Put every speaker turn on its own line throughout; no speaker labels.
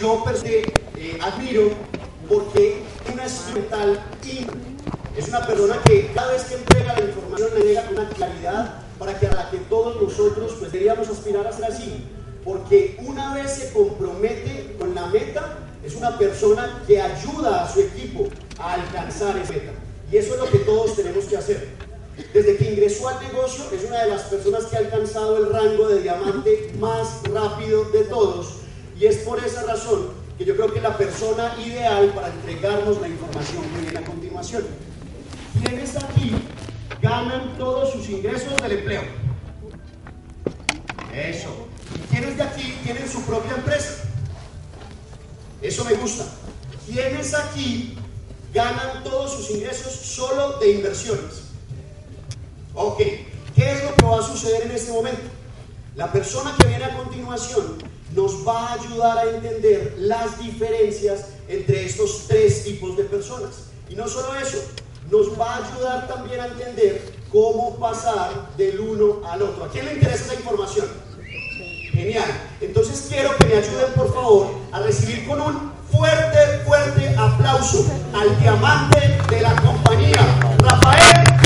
yo eh, admiro porque una instrumental es una persona que cada vez que entrega la información le llega con una claridad para que a la que todos nosotros pues deberíamos aspirar a ser así. Porque una vez se compromete con la meta es una persona que ayuda a su equipo a alcanzar esa meta. Y eso es lo que todos tenemos que hacer. Desde que ingresó al negocio es una de las personas que ha alcanzado el rango de diamante más rápido de todos y es por esa razón que yo creo que la persona ideal para entregarnos la información que viene a continuación. Quienes aquí ganan todos sus ingresos del empleo. Eso. ¿Y quiénes de aquí tienen su propia empresa? Eso me gusta. ¿Quiénes aquí ganan todos sus ingresos solo de inversiones? Ok. ¿Qué es lo que va a suceder en este momento? La persona que viene a continuación nos va a ayudar a entender las diferencias entre estos tres tipos de personas. Y no solo eso, nos va a ayudar también a entender cómo pasar del uno al otro. ¿A quién le interesa esa información? Genial. Entonces quiero que me ayuden por favor a recibir con un fuerte, fuerte aplauso al diamante de la compañía, Rafael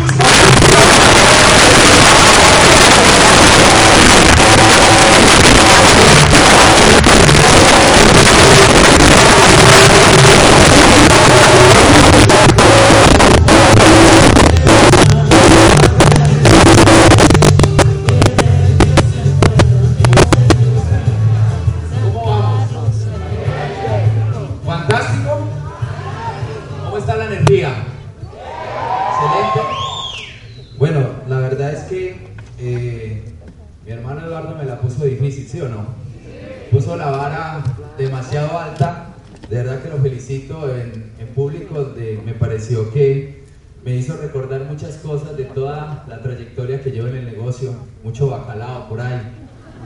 muchas cosas de toda la trayectoria que llevo en el negocio, mucho bacalao por ahí,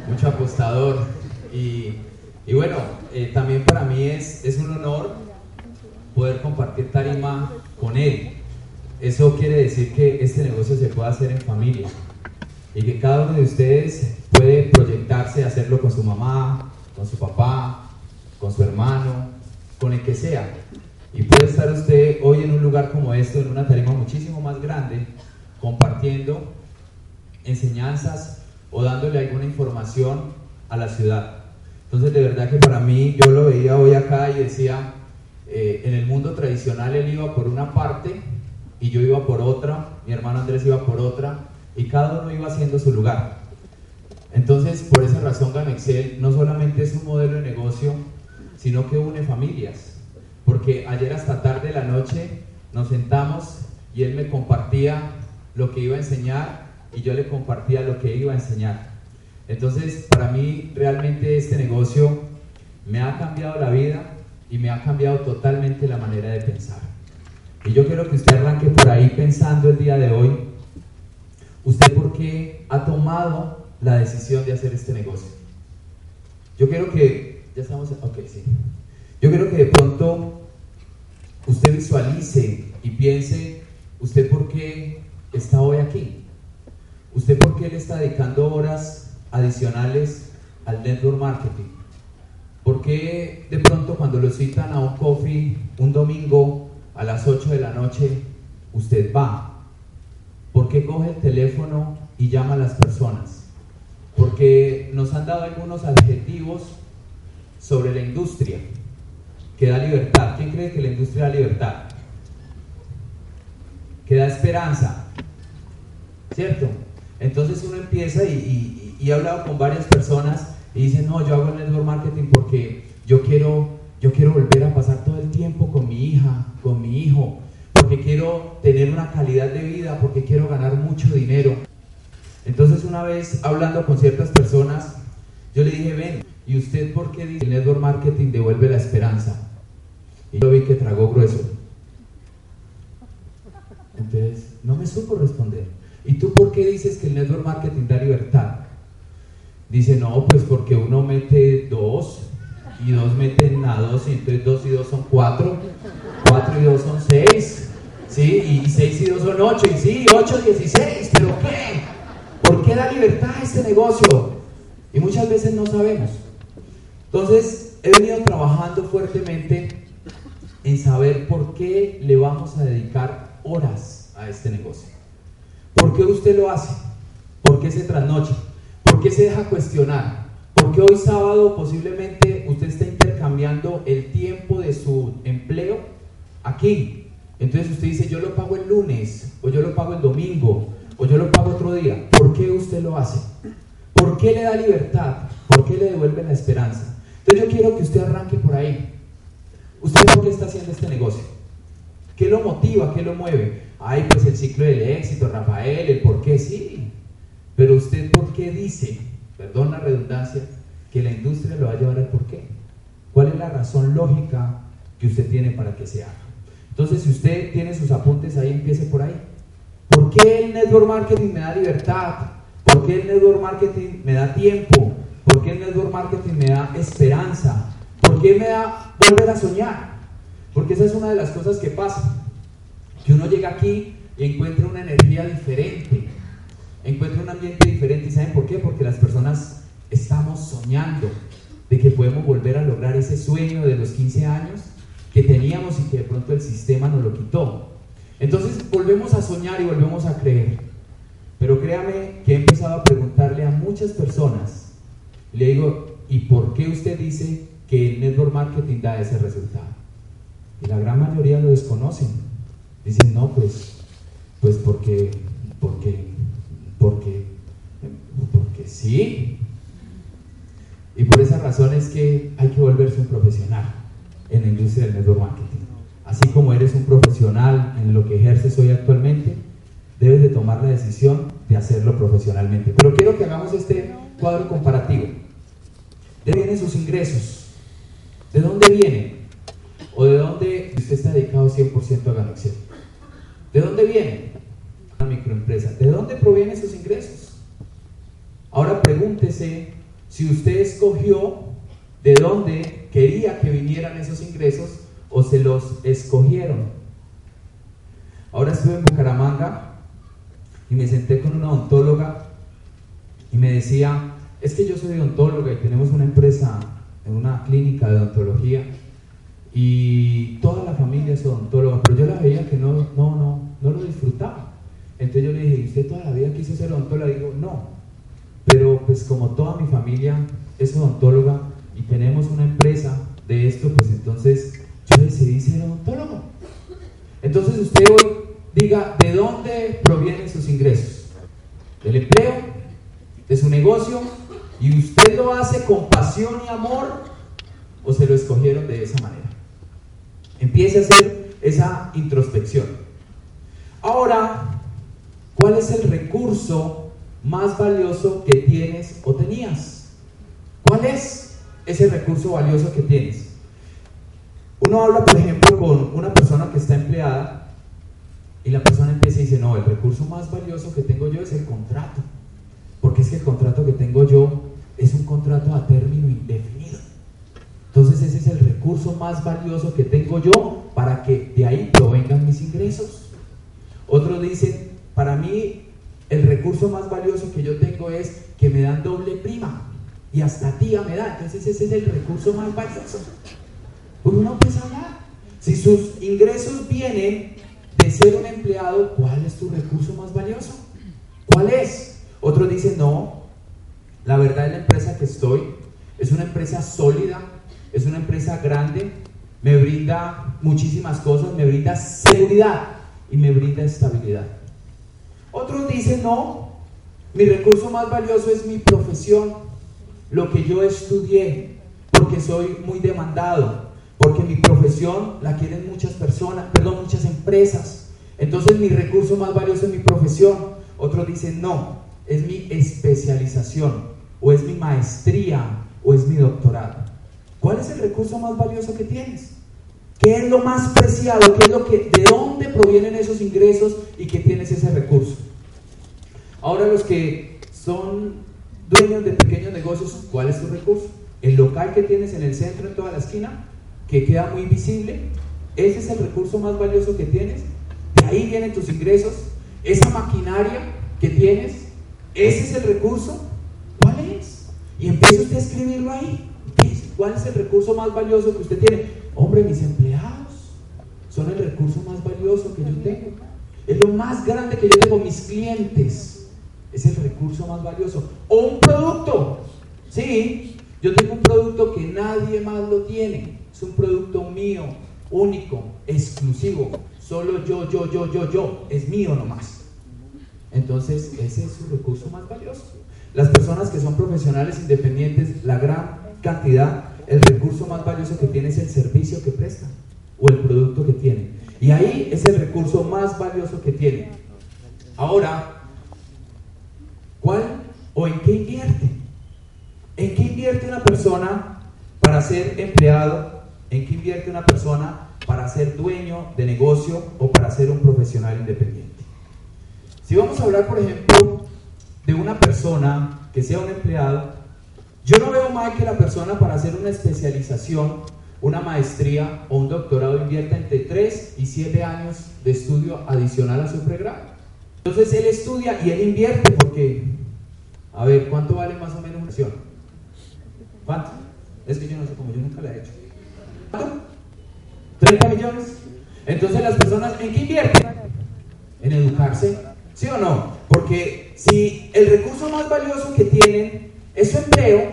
mucho apostador y, y bueno, eh, también para mí es, es un honor poder compartir tarima con él. Eso quiere decir que este negocio se puede hacer en familia y que cada uno de ustedes puede proyectarse a hacerlo con su mamá, con su papá, con su hermano, con el que sea. Y puede estar usted hoy en un lugar como esto, en una tarima muchísimo más grande, compartiendo enseñanzas o dándole alguna información a la ciudad. Entonces, de verdad que para mí, yo lo veía hoy acá y decía, eh, en el mundo tradicional él iba por una parte y yo iba por otra, mi hermano Andrés iba por otra, y cada uno iba haciendo su lugar. Entonces, por esa razón, Gamexel no solamente es un modelo de negocio, sino que une familias porque ayer hasta tarde de la noche nos sentamos y él me compartía lo que iba a enseñar y yo le compartía lo que iba a enseñar. Entonces, para mí realmente este negocio me ha cambiado la vida y me ha cambiado totalmente la manera de pensar. Y yo quiero que usted arranque por ahí pensando el día de hoy, ¿usted por qué ha tomado la decisión de hacer este negocio? Yo quiero que, ya estamos, ok, sí. Yo quiero que de pronto usted visualice y piense, ¿usted por qué está hoy aquí? ¿Usted por qué le está dedicando horas adicionales al network marketing? ¿Por qué de pronto cuando lo citan a un coffee un domingo a las 8 de la noche, usted va? ¿Por qué coge el teléfono y llama a las personas? Porque nos han dado algunos adjetivos sobre la industria que da libertad. ¿Quién cree que la industria da libertad? Que da esperanza. ¿Cierto? Entonces uno empieza y, y, he hablado con varias personas y dicen, no, yo hago el network marketing porque yo quiero, yo quiero volver a pasar todo el tiempo con mi hija, con mi hijo, porque quiero tener una calidad de vida, porque quiero ganar mucho dinero. Entonces una vez hablando con ciertas personas, yo le dije, ven, ¿y usted por qué dice que el network marketing devuelve la esperanza? Y yo vi que tragó grueso. Entonces, no me supo responder. ¿Y tú por qué dices que el network marketing da libertad? Dice, no, pues porque uno mete dos y dos meten a dos y entonces dos y dos son cuatro, cuatro y dos son seis, ¿sí? Y seis y dos son ocho, y sí, ocho, dieciséis, pero ¿qué? ¿Por qué da libertad a este negocio? Y muchas veces no sabemos. Entonces, he venido trabajando fuertemente en saber por qué le vamos a dedicar horas a este negocio. ¿Por qué usted lo hace? ¿Por qué se trasnocha? ¿Por qué se deja cuestionar? ¿Por qué hoy sábado posiblemente usted está intercambiando el tiempo de su empleo aquí? Entonces usted dice, yo lo pago el lunes, o yo lo pago el domingo, o yo lo pago otro día. ¿Por qué usted lo hace? ¿Por qué le da libertad? ¿Por qué le devuelve la esperanza? Entonces yo quiero que usted arranque por ahí. ¿Usted por qué está haciendo este negocio? ¿Qué lo motiva? ¿Qué lo mueve? Ay, pues el ciclo del éxito, Rafael, el por qué, sí. Pero usted por qué dice, perdón la redundancia, que la industria lo va a llevar al por qué. ¿Cuál es la razón lógica que usted tiene para que se haga? Entonces, si usted tiene sus apuntes ahí, empiece por ahí. ¿Por qué el network marketing me da libertad? ¿Por qué el network marketing me da tiempo? ¿Por qué el network marketing me da esperanza? ¿Por qué me da volver a soñar? Porque esa es una de las cosas que pasa. Que uno llega aquí y encuentra una energía diferente, encuentra un ambiente diferente. ¿Y saben por qué? Porque las personas estamos soñando de que podemos volver a lograr ese sueño de los 15 años que teníamos y que de pronto el sistema nos lo quitó. Entonces volvemos a soñar y volvemos a creer. Pero créame que he empezado a preguntarle a muchas personas, le digo, ¿y por qué usted dice que el network marketing da ese resultado? Y la gran mayoría lo desconocen. Dicen, no, pues, pues porque, porque, porque, porque sí. Y por esa razón es que hay que volverse un profesional en la industria del network marketing. Así como eres un profesional en lo que ejerces hoy actualmente, debes de tomar la decisión de hacerlo profesionalmente. Pero quiero que hagamos este cuadro comparativo. ¿De dónde vienen sus ingresos? ¿De dónde vienen? ¿O de dónde usted está dedicado 100% a ganancia? ¿De dónde viene? Una microempresa. ¿De dónde provienen sus ingresos? Ahora pregúntese si usted escogió de dónde quería que vinieran esos ingresos o se los escogieron. Ahora estuve en Bucaramanga y me senté con una odontóloga y me decía, es que yo soy odontóloga y tenemos una empresa una clínica de odontología y toda la familia es odontóloga, pero yo la veía que no, no, no, no lo disfrutaba. Entonces yo le dije, ¿usted toda la vida quiso ser odontóloga? Digo, no, pero pues como toda mi familia es odontóloga y tenemos una empresa de esto, pues entonces yo decidí ser odontólogo. Entonces usted hoy diga, ¿de dónde provienen sus ingresos? ¿Del empleo? ¿De su negocio? ¿Y usted lo hace con pasión y amor? ¿O se lo escogieron de esa manera? Empiece a hacer esa introspección. Ahora, ¿cuál es el recurso más valioso que tienes o tenías? ¿Cuál es ese recurso valioso que tienes? Uno habla, por ejemplo, con una persona que está empleada y la persona empieza y dice, no, el recurso más valioso que tengo yo es el contrato. Porque es que el contrato que tengo yo es un contrato a término indefinido. Entonces ese es el recurso más valioso que tengo yo para que de ahí provengan mis ingresos. Otros dicen, para mí el recurso más valioso que yo tengo es que me dan doble prima y hasta tía me da. Entonces ese es el recurso más valioso. Uno empieza a. Si sus ingresos vienen de ser un empleado, ¿cuál es tu recurso más valioso? ¿Cuál es? Otros dicen, no, la verdad es la empresa que estoy, es una empresa sólida, es una empresa grande, me brinda muchísimas cosas, me brinda seguridad y me brinda estabilidad. Otros dicen, no, mi recurso más valioso es mi profesión, lo que yo estudié, porque soy muy demandado, porque mi profesión la quieren muchas personas, perdón, muchas empresas. Entonces mi recurso más valioso es mi profesión. Otros dicen, no, es mi especialización o es mi maestría o es mi doctorado? ¿Cuál es el recurso más valioso que tienes? ¿Qué es lo más preciado? ¿Qué es lo que, ¿De dónde provienen esos ingresos y que tienes ese recurso? Ahora los que son dueños de pequeños negocios, ¿cuál es tu recurso? El local que tienes en el centro, en toda la esquina, que queda muy visible, ese es el recurso más valioso que tienes. De ahí vienen tus ingresos. Esa maquinaria que tienes, ese es el recurso. ¿Cuál es? Y empieza usted a escribirlo ahí. ¿Cuál es el recurso más valioso que usted tiene? Hombre, mis empleados son el recurso más valioso que yo tengo. Es lo más grande que yo tengo, mis clientes. Es el recurso más valioso. O un producto. Sí, yo tengo un producto que nadie más lo tiene. Es un producto mío, único, exclusivo. Solo yo, yo, yo, yo, yo. Es mío nomás. Entonces, ese es su recurso más valioso. Las personas que son profesionales independientes, la gran cantidad, el recurso más valioso que tiene es el servicio que presta o el producto que tiene. Y ahí es el recurso más valioso que tiene. Ahora, ¿cuál o en qué invierte? ¿En qué invierte una persona para ser empleado? ¿En qué invierte una persona para ser dueño de negocio o para ser un profesional independiente? Si vamos a hablar, por ejemplo, de una persona que sea un empleado, yo no veo mal que la persona para hacer una especialización, una maestría o un doctorado invierta entre 3 y 7 años de estudio adicional a su pregrado. Entonces él estudia y él invierte porque, a ver, ¿cuánto vale más o menos una acción? ¿Cuánto? Es que yo no sé cómo, yo nunca la he hecho. ¿Cuánto? ¿30 millones? Entonces las personas, ¿en qué invierten? En educarse, ¿sí o no? Porque si el recurso más valioso que tienen es su empleo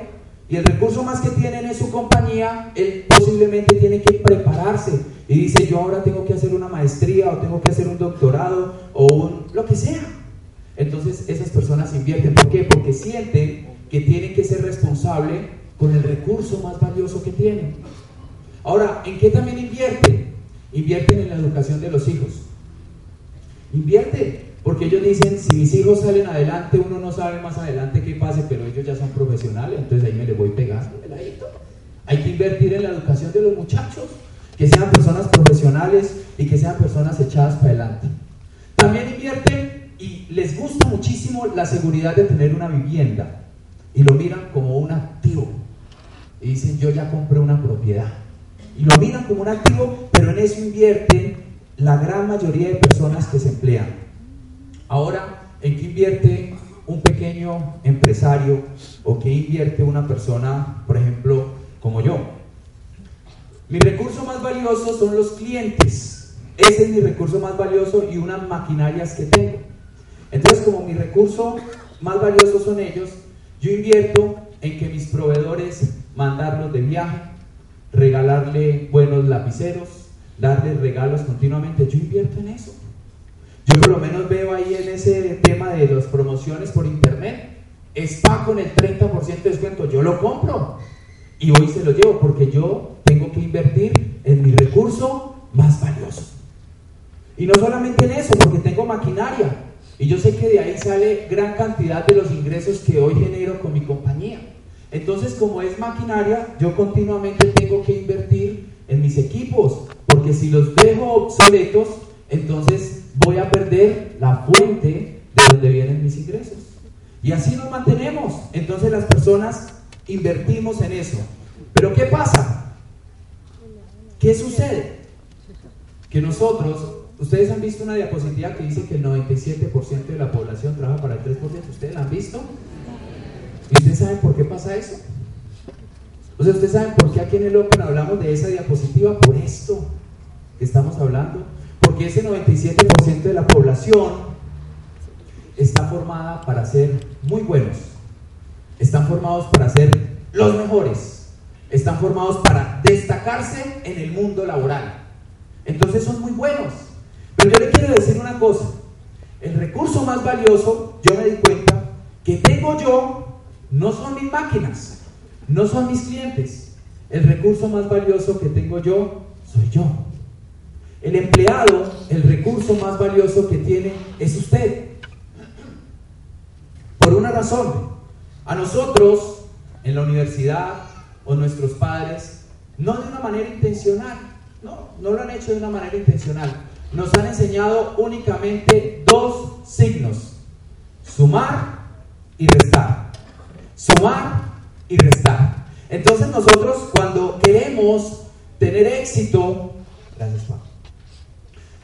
y el recurso más que tienen es su compañía, él posiblemente tiene que prepararse y dice, yo ahora tengo que hacer una maestría o tengo que hacer un doctorado o un, lo que sea. Entonces esas personas invierten. ¿Por qué? Porque sienten que tienen que ser responsable con el recurso más valioso que tienen. Ahora, ¿en qué también invierten? Invierten en la educación de los hijos. Invierte porque ellos dicen, si mis hijos salen adelante, uno no sabe más adelante qué pase, pero ellos ya son profesionales, entonces ahí me le voy pegando, Hay que invertir en la educación de los muchachos, que sean personas profesionales y que sean personas echadas para adelante. También invierten y les gusta muchísimo la seguridad de tener una vivienda y lo miran como un activo. Y dicen, yo ya compré una propiedad. Y lo miran como un activo, pero en eso invierten la gran mayoría de personas que se emplean. Ahora, ¿en qué invierte un pequeño empresario o qué invierte una persona, por ejemplo, como yo? Mi recurso más valioso son los clientes. Ese es mi recurso más valioso y unas maquinarias que tengo. Entonces, como mi recurso más valioso son ellos, yo invierto en que mis proveedores mandarlos de viaje, regalarle buenos lapiceros, darles regalos continuamente. Yo invierto en eso. Yo por lo menos veo ahí en ese tema de las promociones por internet, spa con el 30% de descuento, yo lo compro y hoy se lo llevo porque yo tengo que invertir en mi recurso más valioso. Y no solamente en eso, porque tengo maquinaria y yo sé que de ahí sale gran cantidad de los ingresos que hoy genero con mi compañía. Entonces, como es maquinaria, yo continuamente tengo que invertir en mis equipos, porque si los dejo obsoletos, entonces voy a perder la fuente de donde vienen mis ingresos. Y así nos mantenemos. Entonces las personas invertimos en eso. Pero ¿qué pasa? ¿Qué sucede? Que nosotros, ustedes han visto una diapositiva que dice que el 97% de la población trabaja para el 3%. ¿Ustedes la han visto? ¿Y ustedes saben por qué pasa eso? O sea, ¿ustedes saben por qué aquí en el Open hablamos de esa diapositiva? Por esto que estamos hablando. Porque ese 97% de la población está formada para ser muy buenos. Están formados para ser los mejores. Están formados para destacarse en el mundo laboral. Entonces son muy buenos. Pero yo le quiero decir una cosa. El recurso más valioso, yo me di cuenta, que tengo yo, no son mis máquinas, no son mis clientes. El recurso más valioso que tengo yo soy yo. El empleado, el recurso más valioso que tiene es usted. Por una razón, a nosotros en la universidad o nuestros padres, no de una manera intencional, no, no lo han hecho de una manera intencional. Nos han enseñado únicamente dos signos, sumar y restar. Sumar y restar. Entonces nosotros cuando queremos tener éxito, gracias Juan,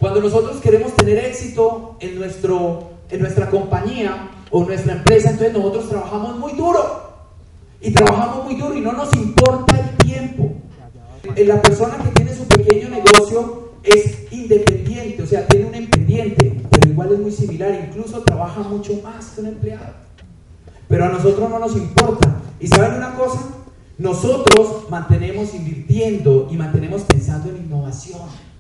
cuando nosotros queremos tener éxito en, nuestro, en nuestra compañía o nuestra empresa, entonces nosotros trabajamos muy duro. Y trabajamos muy duro y no nos importa el tiempo. La persona que tiene su pequeño negocio es independiente, o sea, tiene un independiente, pero igual es muy similar, incluso trabaja mucho más que un empleado. Pero a nosotros no nos importa. ¿Y saben una cosa? Nosotros mantenemos invirtiendo y mantenemos pensando en innovación.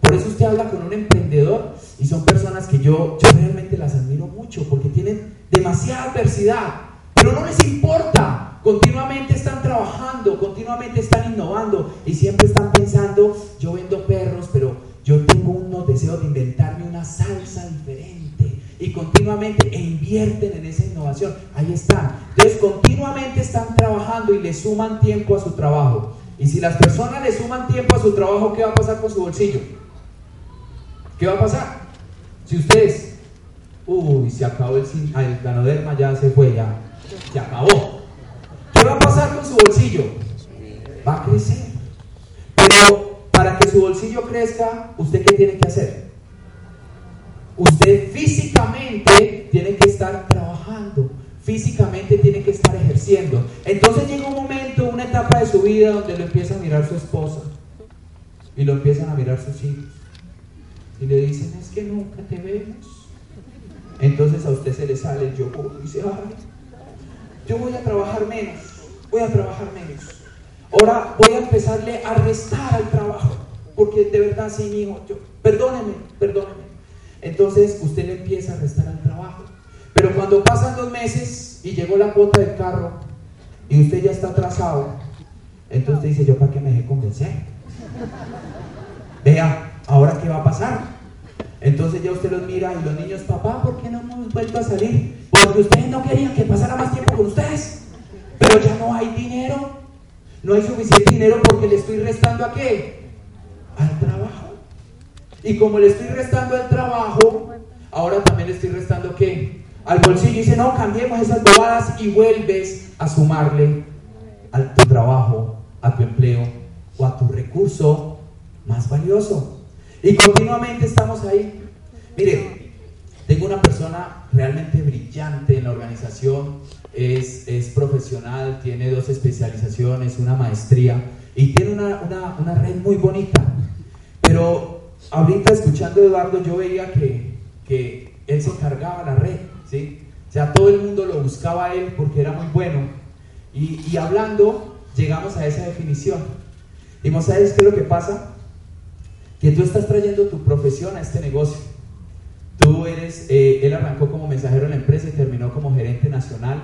Por eso usted habla con un emprendedor y son personas que yo, yo realmente las admiro mucho porque tienen demasiada adversidad, pero no les importa. Continuamente están trabajando, continuamente están innovando y siempre están pensando, yo vendo perros, pero yo tengo unos deseos de inventarme una salsa diferente y continuamente invierten en esa innovación. Ahí están. Entonces continuamente están trabajando y le suman tiempo a su trabajo. Y si las personas le suman tiempo a su trabajo, ¿qué va a pasar con su bolsillo? ¿Qué va a pasar? Si ustedes, uy, se acabó el, el ganoderma, ya se fue, ya, se acabó. ¿Qué va a pasar con su bolsillo? Va a crecer. Pero para que su bolsillo crezca, ¿usted qué tiene que hacer? Usted físicamente tiene que estar trabajando, físicamente tiene que estar ejerciendo. Entonces llega un su vida donde lo empieza a mirar su esposa y lo empiezan a mirar sus hijos. Y le dicen, es que nunca te vemos. Entonces a usted se le sale el yo y dice, ay, yo voy a trabajar menos, voy a trabajar menos. Ahora voy a empezarle a restar al trabajo, porque de verdad, sí, mi hijo, yo, perdóneme, perdóneme. Entonces usted le empieza a restar al trabajo. Pero cuando pasan dos meses y llegó la cuota del carro y usted ya está atrasado, entonces dice, yo para qué me dejé convencer. Vea, ahora qué va a pasar. Entonces ya usted los mira y los niños, papá, ¿por qué no hemos vuelto a salir? Porque ustedes no querían que pasara más tiempo con ustedes. Pero ya no hay dinero. No hay suficiente dinero porque le estoy restando a qué? Al trabajo. Y como le estoy restando al trabajo, ahora también le estoy restando qué? Al bolsillo. Dice, no, cambiemos esas bobadas y vuelves a sumarle a tu trabajo, a tu empleo o a tu recurso más valioso. Y continuamente estamos ahí. Mire, tengo una persona realmente brillante en la organización, es, es profesional, tiene dos especializaciones, una maestría y tiene una, una, una red muy bonita. Pero ahorita escuchando a Eduardo yo veía que, que él se cargaba la red, ¿sí? O sea, todo el mundo lo buscaba a él porque era muy bueno. Y, y hablando, llegamos a esa definición. Y ¿sabes qué es lo que pasa? Que tú estás trayendo tu profesión a este negocio. Tú eres, eh, él arrancó como mensajero en la empresa y terminó como gerente nacional.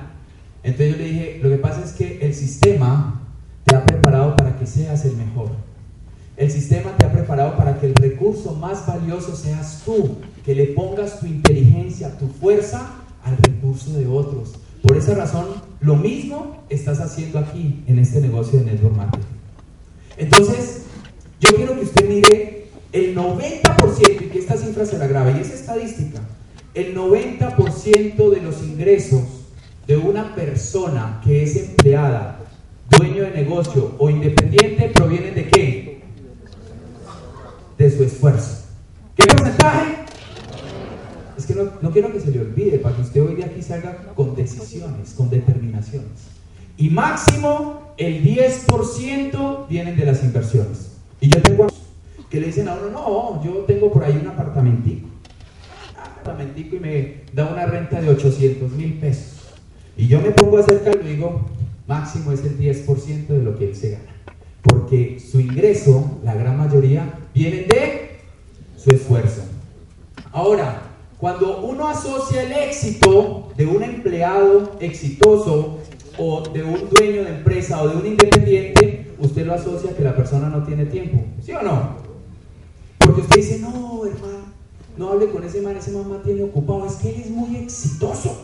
Entonces yo le dije, lo que pasa es que el sistema te ha preparado para que seas el mejor. El sistema te ha preparado para que el recurso más valioso seas tú, que le pongas tu inteligencia, tu fuerza al recurso de otros. Por esa razón, lo mismo estás haciendo aquí en este negocio de network marketing. Entonces, yo quiero que usted mire el 90%, y que esta cifra se la grabe, y es estadística, el 90% de los ingresos de una persona que es empleada, dueño de negocio o independiente provienen de qué? De su esfuerzo. ¿Qué porcentaje? Es que no, no quiero que se le olvide, para que usted hoy de aquí salga con con determinaciones. Y máximo el 10% vienen de las inversiones. Y yo tengo que le dicen a uno, no, yo tengo por ahí un apartamentico. Apartamentico y me da una renta de 800 mil pesos. Y yo me pongo a hacer y digo, máximo es el 10% de lo que él se gana. Porque su ingreso, la gran mayoría, viene de su esfuerzo. Ahora, cuando uno asocia el éxito de un empleado exitoso o de un dueño de empresa o de un independiente, usted lo asocia que la persona no tiene tiempo. ¿Sí o no? Porque usted dice, no, hermano, no hable con ese man, ese man tiene ocupado, es que él es muy exitoso.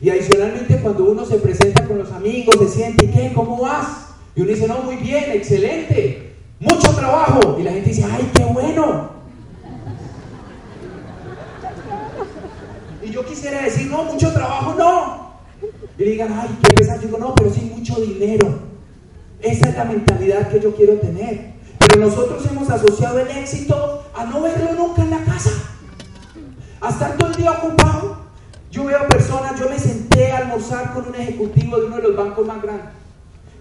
Y adicionalmente cuando uno se presenta con los amigos, se siente, ¿y qué? ¿Cómo vas? Y uno dice, no, muy bien, excelente, mucho trabajo. Y la gente dice, ay, qué bueno. Y yo quisiera decir, no, mucho trabajo, no. Y digan, ay, qué pesado. Digo, no, pero sí mucho dinero. Esa es la mentalidad que yo quiero tener. Pero nosotros hemos asociado el éxito a no verlo nunca en la casa. A estar todo el día ocupado. Yo veo personas, yo me senté a almorzar con un ejecutivo de uno de los bancos más grandes.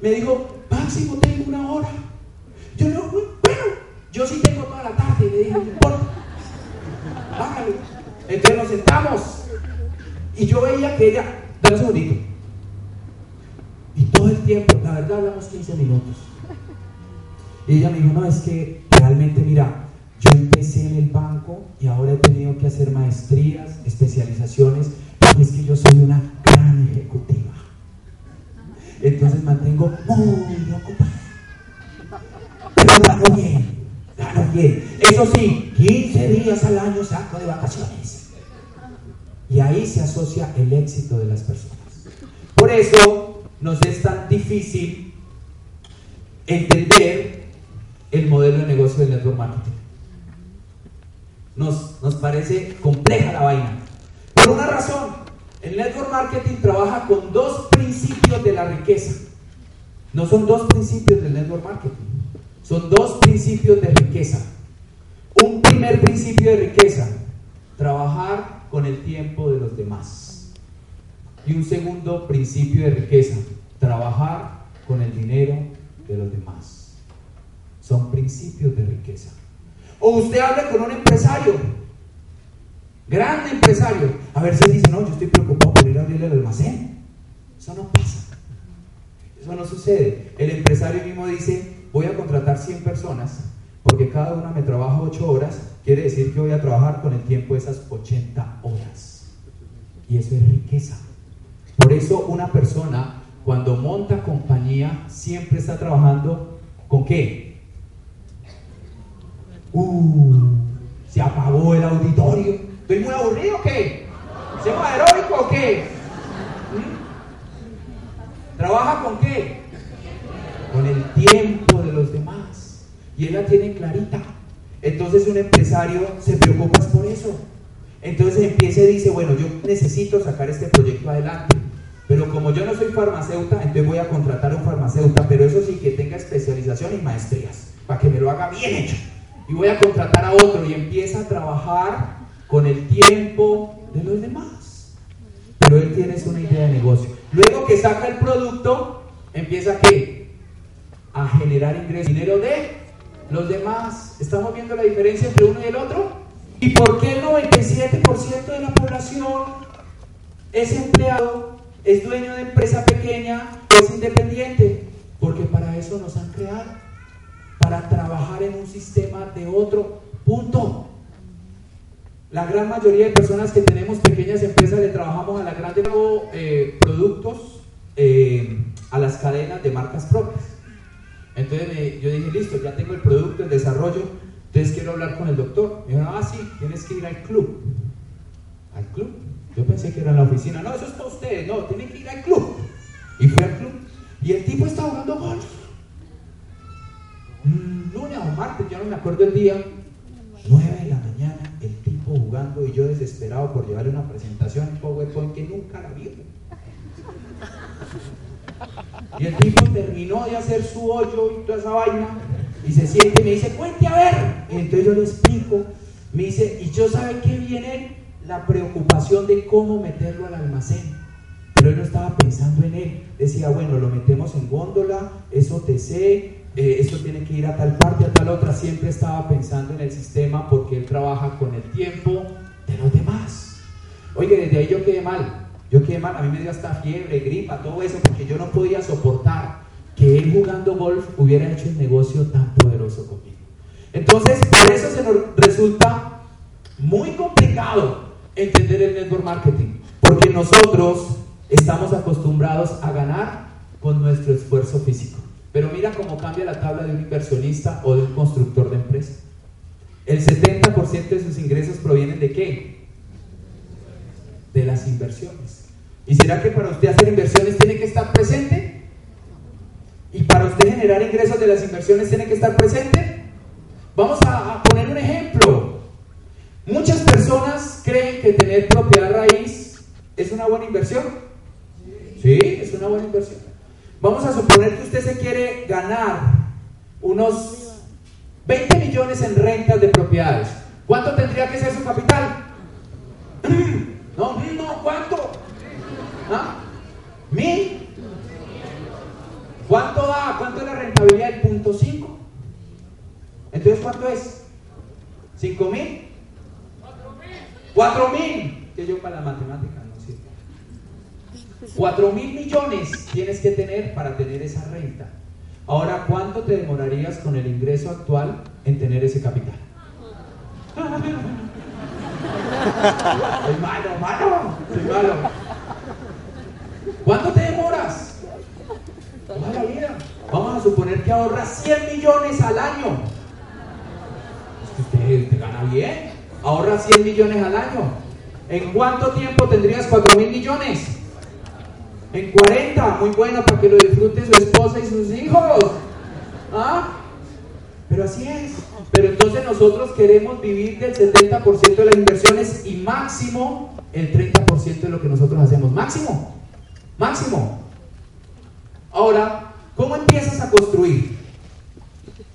Me dijo, máximo tengo una hora. Yo no, bueno, yo sí tengo toda la tarde. Le dije, no importa. Bájale. Entonces nos sentamos. Y yo veía que ella, dame un segundito. Tiempo, la verdad hablamos 15 minutos. Y ella me dijo, no, es que realmente, mira, yo empecé en el banco y ahora he tenido que hacer maestrías, especializaciones, porque es que yo soy una gran ejecutiva. Entonces mantengo muy ocupada. Pero gano bien, gano bien. Eso sí, 15 días al año saco de vacaciones. Y ahí se asocia el éxito de las personas. Por eso nos es tan difícil entender el modelo de negocio del network marketing. Nos, nos parece compleja la vaina. Por una razón, el network marketing trabaja con dos principios de la riqueza. No son dos principios del network marketing, son dos principios de riqueza. Un primer principio de riqueza, trabajar con el tiempo de los demás. Y un segundo principio de riqueza, trabajar con el dinero de los demás. Son principios de riqueza. O usted habla con un empresario, grande empresario, a ver si dice, no, yo estoy preocupado por ir a abrirle el almacén. Eso no pasa. Eso no sucede. El empresario mismo dice, voy a contratar 100 personas porque cada una me trabaja 8 horas, quiere decir que voy a trabajar con el tiempo de esas 80 horas. Y eso es riqueza. Por eso una persona cuando monta compañía siempre está trabajando con qué? Uh, se apagó el auditorio. ¿Estoy muy aburrido o qué? ¿Hacemos aeróbico o qué? ¿Mm? ¿Trabaja con qué? Con el tiempo de los demás. Y él la tiene clarita. Entonces un empresario se preocupa por eso. Entonces empieza y dice, bueno, yo necesito sacar este proyecto adelante. Pero como yo no soy farmacéutica, entonces voy a contratar a un farmacéutico, pero eso sí que tenga especialización y maestrías, para que me lo haga bien hecho. Y voy a contratar a otro y empieza a trabajar con el tiempo de los demás. Pero él tiene una idea de negocio. Luego que saca el producto, empieza a qué? A generar ingresos, dinero de los demás. ¿Estamos viendo la diferencia entre uno y el otro? ¿Y por qué el 97% de la población es empleado es dueño de empresa pequeña es independiente, porque para eso nos han creado, para trabajar en un sistema de otro punto. La gran mayoría de personas que tenemos pequeñas empresas le trabajamos a la grande eh, productos eh, a las cadenas de marcas propias. Entonces yo dije, listo, ya tengo el producto, el desarrollo, entonces quiero hablar con el doctor. Me dijo, ah, sí, tienes que ir al club. ¿Al club? Yo pensé que era la oficina. No, eso es para ustedes. No, tienen que ir al club. Y fui al club. Y el tipo está jugando golf. Lunes o martes, yo no me acuerdo el día. 9 de la mañana, el tipo jugando y yo desesperado por llevarle una presentación en PowerPoint que nunca la vi. Y el tipo terminó de hacer su hoyo y toda esa vaina y se siente y me dice, cuente a ver. Y entonces yo le explico, me dice, ¿y yo sabe qué viene? La preocupación de cómo meterlo al almacén. Pero él no estaba pensando en él. Decía, bueno, lo metemos en góndola, eso te sé, eh, esto tiene que ir a tal parte, a tal otra. Siempre estaba pensando en el sistema porque él trabaja con el tiempo de los demás. Oye, desde ahí yo quedé mal. Yo quedé mal, a mí me dio hasta fiebre, gripa, todo eso, porque yo no podía soportar que él jugando golf hubiera hecho un negocio tan poderoso conmigo. Entonces, por eso se nos resulta muy complicado entender el network marketing, porque nosotros estamos acostumbrados a ganar con nuestro esfuerzo físico. Pero mira cómo cambia la tabla de un inversionista o de un constructor de empresa. El 70% de sus ingresos provienen de qué? De las inversiones. ¿Y será que para usted hacer inversiones tiene que estar presente? ¿Y para usted generar ingresos de las inversiones tiene que estar presente? Vamos a, poner un ejemplo. Que tener propiedad raíz es una buena inversión. Sí, es una buena inversión. Vamos a suponer que usted se quiere ganar unos 20 millones en rentas de propiedades. ¿Cuánto tendría que ser su capital? No, no, ¿cuánto? ¿Ah? ¿Mil? ¿Cuánto da? ¿Cuánto es la rentabilidad del punto 5? Entonces, ¿cuánto es? ¿Cinco mil? ¿Cuatro mil? Que yo para la matemática no sirve. Cuatro mil millones tienes que tener para tener esa renta. Ahora, ¿cuánto te demorarías con el ingreso actual en tener ese capital? Soy malo, malo, soy malo. ¿Cuánto te demoras? Toda la vida. Vamos a suponer que ahorras 100 millones al año. usted, te gana bien. Ahorras 100 millones al año. ¿En cuánto tiempo tendrías 4 mil millones? En 40, muy bueno para que lo disfrute su esposa y sus hijos. ¿Ah? Pero así es. Pero entonces nosotros queremos vivir del 70% de las inversiones y máximo el 30% de lo que nosotros hacemos. Máximo. Máximo. Ahora, ¿cómo empiezas a construir?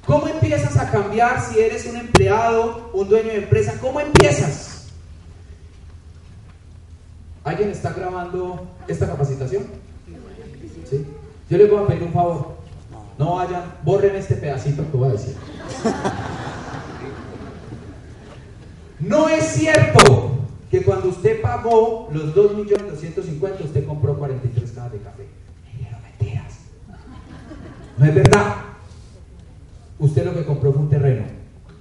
¿Cómo empiezas a cambiar si eres un empleado, un dueño de empresa? ¿Cómo empiezas? ¿Alguien está grabando esta capacitación? ¿Sí? Yo les voy a pedir un favor. No vayan, borren este pedacito que voy a decir. No es cierto que cuando usted pagó los 2.250.000 usted compró 43 cajas de café. mentiras. No es verdad. Usted lo que compró fue un terreno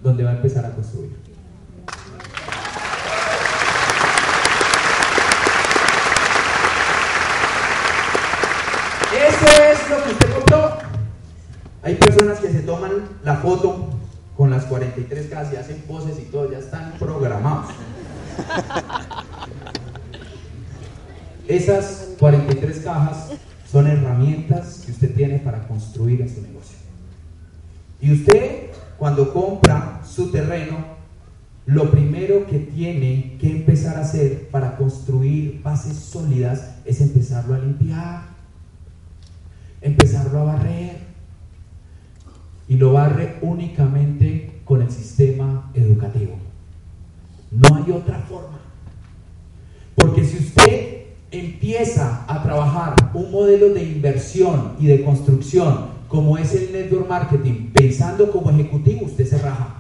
donde va a empezar a construir. Eso es lo que usted compró. Hay personas que se toman la foto con las 43 casas y hacen poses y todo, ya están programados. Esas 43 cajas son herramientas que usted tiene para construir en su negocio. Y usted, cuando compra su terreno, lo primero que tiene que empezar a hacer para construir bases sólidas es empezarlo a limpiar, empezarlo a barrer, y lo barre únicamente con el sistema educativo. No hay otra forma. Porque si usted empieza a trabajar un modelo de inversión y de construcción como es el network marketing, pensando como ejecutivo, usted se raja.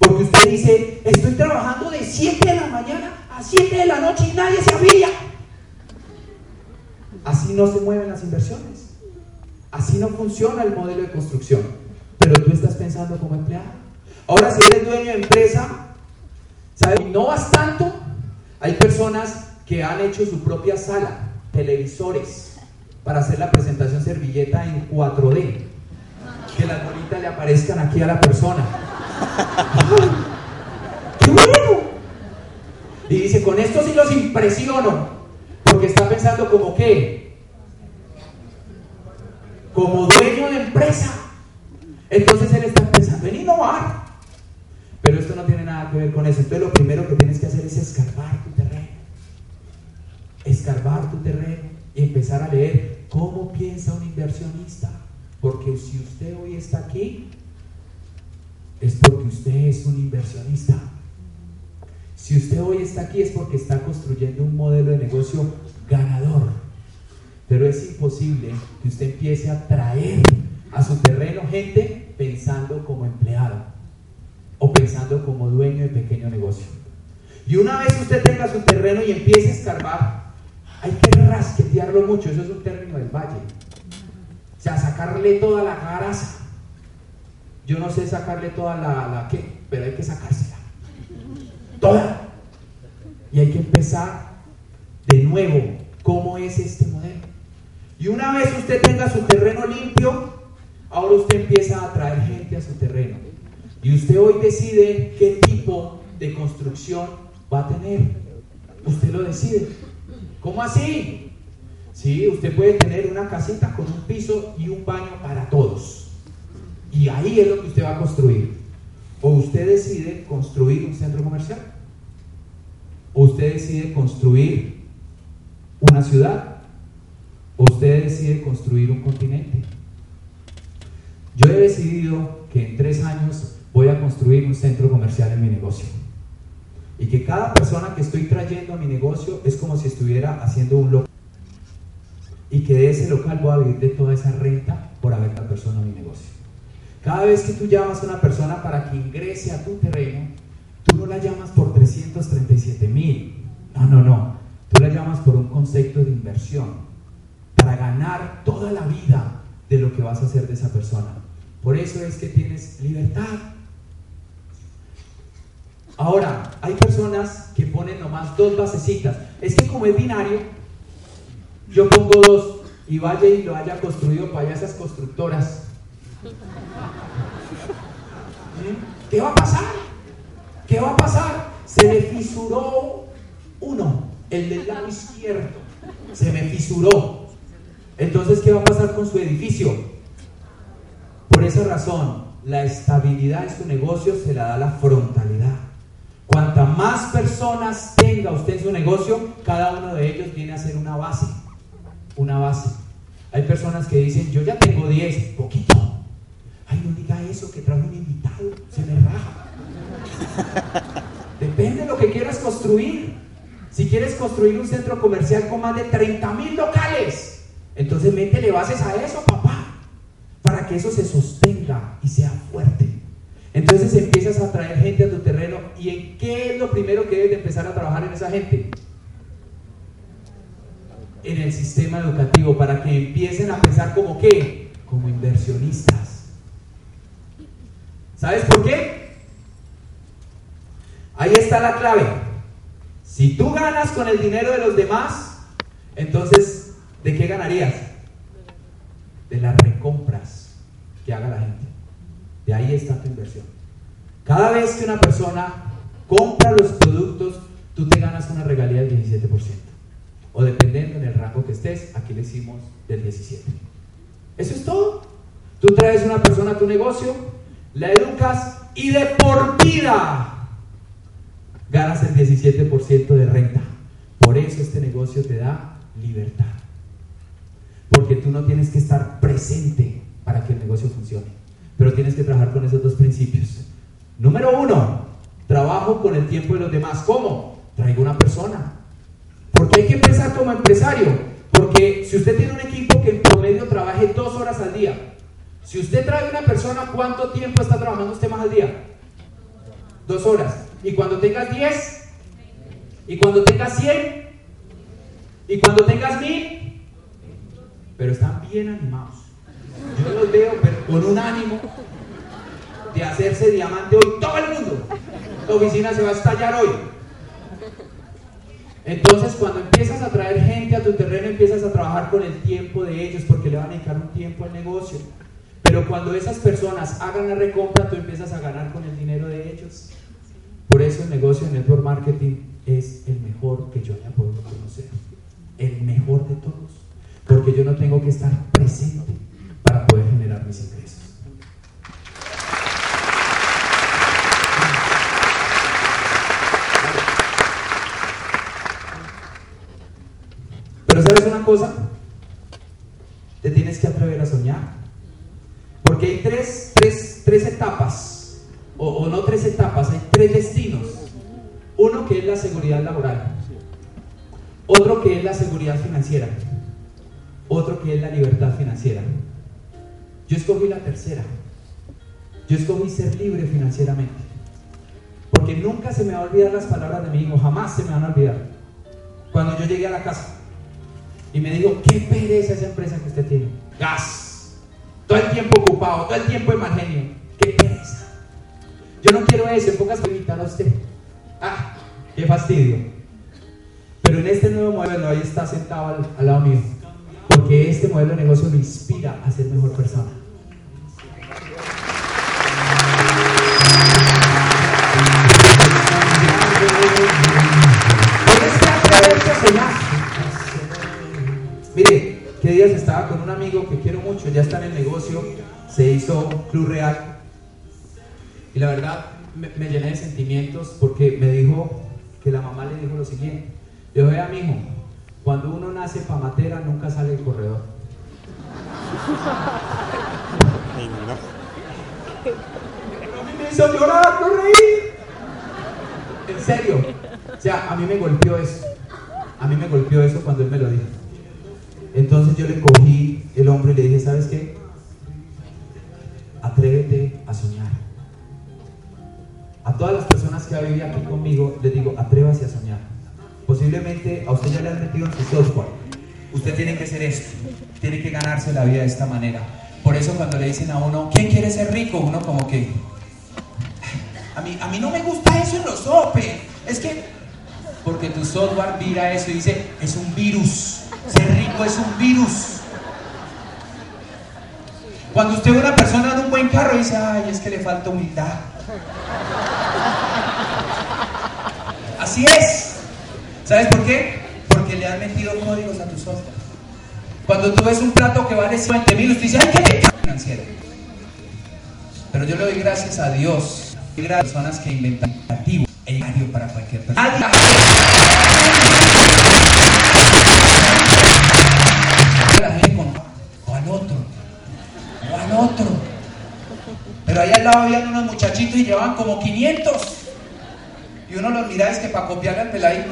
Porque usted dice, estoy trabajando de 7 de la mañana a 7 de la noche y nadie se afilia. Así no se mueven las inversiones. Así no funciona el modelo de construcción. Pero tú estás pensando como empleado. Ahora, si eres dueño de empresa, ¿sabes? No vas tanto. Hay personas que han hecho su propia sala, televisores, para hacer la presentación servilleta en 4D. Que las bolitas le aparezcan aquí a la persona. ¡Qué bueno! Y dice, con esto sí los impresiono. Porque está pensando como que como dueño de empresa. Entonces él está pensando en innovar. Pero esto no tiene nada que ver con eso. Entonces lo primero que tienes que hacer es escarbar tu terreno. Escarbar tu terreno y empezar a leer cómo piensa un inversionista. Porque si usted hoy está aquí, es porque usted es un inversionista. Si usted hoy está aquí es porque está construyendo un modelo de negocio ganador. Pero es imposible que usted empiece a traer a su terreno gente pensando como empleado o pensando como dueño de pequeño negocio. Y una vez usted tenga su terreno y empiece a escarbar, hay que rasquetearlo mucho, eso es un término del valle. O sea, sacarle toda la grasa. Yo no sé sacarle toda la, la qué, pero hay que sacársela. Toda. Y hay que empezar de nuevo. ¿Cómo es este modelo? Y una vez usted tenga su terreno limpio, ahora usted empieza a traer gente a su terreno. Y usted hoy decide qué tipo de construcción va a tener. Usted lo decide. ¿Cómo así? Sí, usted puede tener una casita con un piso y un baño para todos. Y ahí es lo que usted va a construir. O usted decide construir un centro comercial. O usted decide construir una ciudad. O usted decide construir un continente. Yo he decidido que en tres años voy a construir un centro comercial en mi negocio. Y que cada persona que estoy trayendo a mi negocio es como si estuviera haciendo un local. Y que de ese local voy a vivir de toda esa renta por haber la persona a mi negocio. Cada vez que tú llamas a una persona para que ingrese a tu terreno, tú no la llamas por 337 mil. No, no, no. Tú la llamas por un concepto de inversión. Para ganar toda la vida de lo que vas a hacer de esa persona. Por eso es que tienes libertad. Ahora, hay personas que ponen nomás dos basecitas. Es que como es binario, yo pongo dos y vaya y lo haya construido para esas constructoras. ¿Mm? ¿Qué va a pasar? ¿Qué va a pasar? Se me fisuró uno, el del lado izquierdo. Se me fisuró. Entonces, ¿qué va a pasar con su edificio? Por esa razón, la estabilidad de su negocio se la da la frontalidad. Personas tenga usted en su negocio, cada uno de ellos viene a ser una base. Una base. Hay personas que dicen, yo ya tengo 10, poquito. Ay, no diga eso, que trajo un invitado, se me raja. Depende de lo que quieras construir. Si quieres construir un centro comercial con más de 30 mil locales, entonces métele bases a eso, papá, para que eso se sostenga y sea fuerte. Entonces empiezas a traer gente a tu terreno y en qué es lo primero que debes de empezar a trabajar en esa gente? En el sistema educativo, para que empiecen a pensar como qué? Como inversionistas. ¿Sabes por qué? Ahí está la clave. Si tú ganas con el dinero de los demás, entonces, ¿de qué ganarías? De las recompras que haga la gente. De ahí está tu inversión. Cada vez que una persona compra los productos, tú te ganas una regalía del 17%. O dependiendo en el rango que estés, aquí le hicimos del 17%. Eso es todo. Tú traes una persona a tu negocio, la educas y de por vida ganas el 17% de renta. Por eso este negocio te da libertad. Porque tú no tienes que estar presente para que el negocio funcione. Pero tienes que trabajar con esos dos principios. Número uno, trabajo con el tiempo de los demás. ¿Cómo? Traigo una persona. Porque hay que pensar como empresario. Porque si usted tiene un equipo que en promedio trabaje dos horas al día, si usted trae una persona, ¿cuánto tiempo está trabajando usted más al día? Dos horas. Y cuando tengas diez, y cuando tengas cien, y cuando tengas mil, pero están bien animados. Yo los veo con un ánimo de hacerse diamante hoy. Todo el mundo. La oficina se va a estallar hoy. Entonces, cuando empiezas a traer gente a tu terreno, empiezas a trabajar con el tiempo de ellos, porque le van a dedicar un tiempo al negocio. Pero cuando esas personas hagan la recompra, tú empiezas a ganar con el dinero de ellos. Por eso el negocio de network marketing es el mejor que yo haya podido conocer. El mejor de todos. Porque yo no tengo que estar presente para poder generar mis ingresos. Pero sabes una cosa, te tienes que atrever a soñar. Porque hay tres, tres, tres etapas, o, o, no tres etapas, hay tres destinos. Uno que es la seguridad laboral, otro que es la seguridad financiera, otro que es la libertad financiera. Yo escogí la tercera. Yo escogí ser libre financieramente. Porque nunca se me va a olvidar las palabras de mi hijo, jamás se me van a olvidar. Cuando yo llegué a la casa y me dijo, qué pereza esa empresa que usted tiene. Gas. Todo el tiempo ocupado, todo el tiempo mal genio. Qué pereza. Yo no quiero eso, en pocas invitar a usted. Ah, qué fastidio. Pero en este nuevo modelo ahí está sentado al lado mío porque este modelo de negocio lo inspira a ser mejor persona. Este Mire, qué días estaba con un amigo que quiero mucho, ya está en el negocio, se hizo Club Real. Y la verdad me, llené de sentimientos porque me dijo que la mamá le dijo lo siguiente. Yo, vea, mi hijo, cuando uno nace pamatera nunca sale el corredor. me hizo llorar, no reír. En serio. O sea, a mí me golpeó eso. A mí me golpeó eso cuando él me lo dijo. Entonces yo le cogí el hombro y le dije, ¿sabes qué? Atrévete a soñar. A todas las personas que han vivido aquí conmigo, les digo, atrévase a soñar. Posiblemente a usted ya le han metido su software. Usted tiene que ser esto. Tiene que ganarse la vida de esta manera. Por eso cuando le dicen a uno, ¿quién quiere ser rico? Uno como que, a mí, a mí no me gusta eso en los OPE. Es que, porque tu software mira eso y dice, es un virus. Ser rico es un virus. Cuando usted ve a una persona en un buen carro dice, ay, es que le falta humildad. Así es. ¿Sabes por qué? Porque le han metido códigos a tu software. Cuando tú ves un plato que vale 50 mil, usted dice, ay, qué financiero. Pero yo le doy gracias a Dios y gracias a personas que inventan activo e para cualquier persona. o al otro, o al otro. Pero ahí al lado habían unos muchachitos y llevaban como 500. Y uno los mira es que para copiarle al peladito.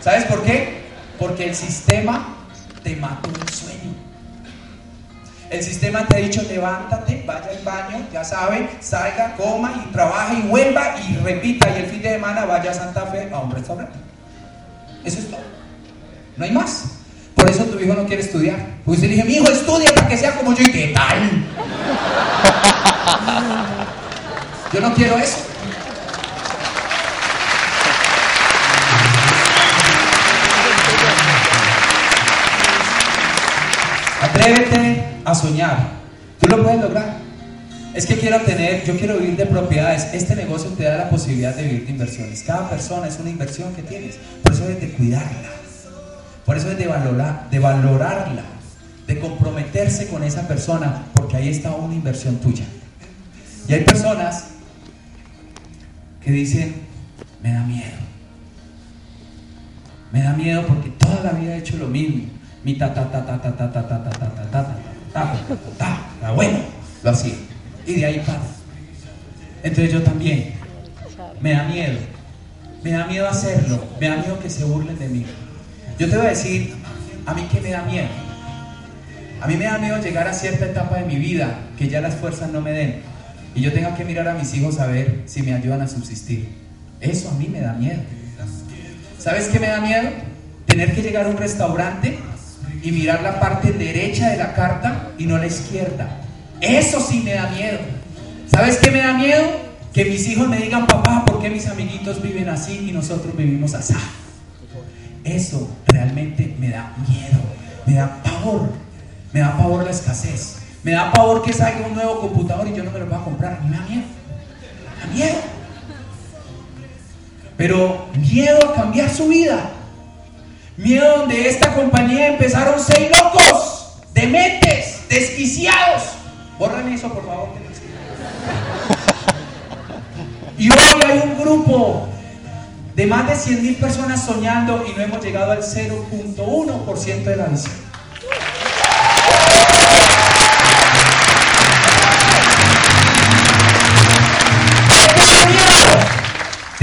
¿Sabes por qué? Porque el sistema te mató un sueño. El sistema te ha dicho levántate, vaya al baño, ya sabe, salga, coma y trabaja y vuelva y repita y el fin de semana vaya a Santa Fe a un restaurante. Eso es todo. No hay más. Por eso tu hijo no quiere estudiar. Pues le dije, mi hijo estudia para que sea como yo y qué tal. Yo no quiero eso. Atrévete a soñar. Tú lo puedes lograr. Es que quiero tener, yo quiero vivir de propiedades. Este negocio te da la posibilidad de vivir de inversiones. Cada persona es una inversión que tienes. Por eso debes de cuidarla. Por eso es de, valorar, de valorarla, de comprometerse con esa persona, porque ahí está una inversión tuya. Y hay personas que dicen, me da miedo. Me da miedo porque toda la vida he hecho lo mismo. Mi ta ta ta ta ta ta ta ta ta ta ta ta ta ta ta bueno, lo hacía. Y de ahí para. Entonces yo también. Me da miedo. Me da miedo hacerlo. Me da miedo que se burlen de mí. Yo te voy a decir, a mí que me da miedo. A mí me da miedo llegar a cierta etapa de mi vida que ya las fuerzas no me den y yo tenga que mirar a mis hijos a ver si me ayudan a subsistir. Eso a mí me da miedo. ¿Sabes qué me da miedo? Tener que llegar a un restaurante y mirar la parte derecha de la carta y no la izquierda. Eso sí me da miedo. ¿Sabes qué me da miedo? Que mis hijos me digan, papá, ¿por qué mis amiguitos viven así y nosotros vivimos así? Eso realmente me da miedo, me da pavor, me da pavor la escasez, me da pavor que salga un nuevo computador y yo no me lo pueda comprar, a mí me da miedo, me da miedo. Pero miedo a cambiar su vida, miedo donde esta compañía empezaron seis locos, dementes, desquiciados. Borren eso, por favor. Y hoy hay un grupo de más de 100 mil personas soñando y no hemos llegado al 0.1% de la visión.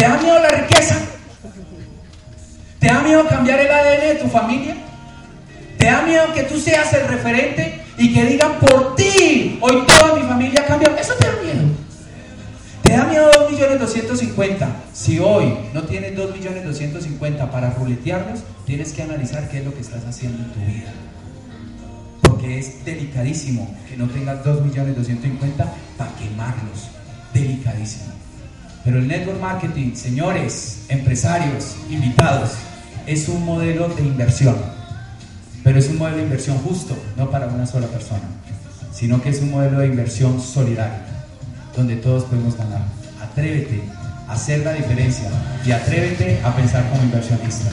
¿Te da miedo la riqueza? ¿Te da miedo cambiar el ADN de tu familia? ¿Te da miedo que tú seas el referente y que digan por ti, hoy toda mi familia cambió? Eso te da miedo. Te da miedo 2 millones 250. Si hoy no tienes 2 millones 250 para ruletearlos, tienes que analizar qué es lo que estás haciendo en tu vida. Porque es delicadísimo que no tengas 2 millones 250 para quemarlos. Delicadísimo. Pero el network marketing, señores, empresarios, invitados, es un modelo de inversión. Pero es un modelo de inversión justo, no para una sola persona, sino que es un modelo de inversión solidaria donde todos podemos ganar. Atrévete a hacer la diferencia y atrévete a pensar como inversionista.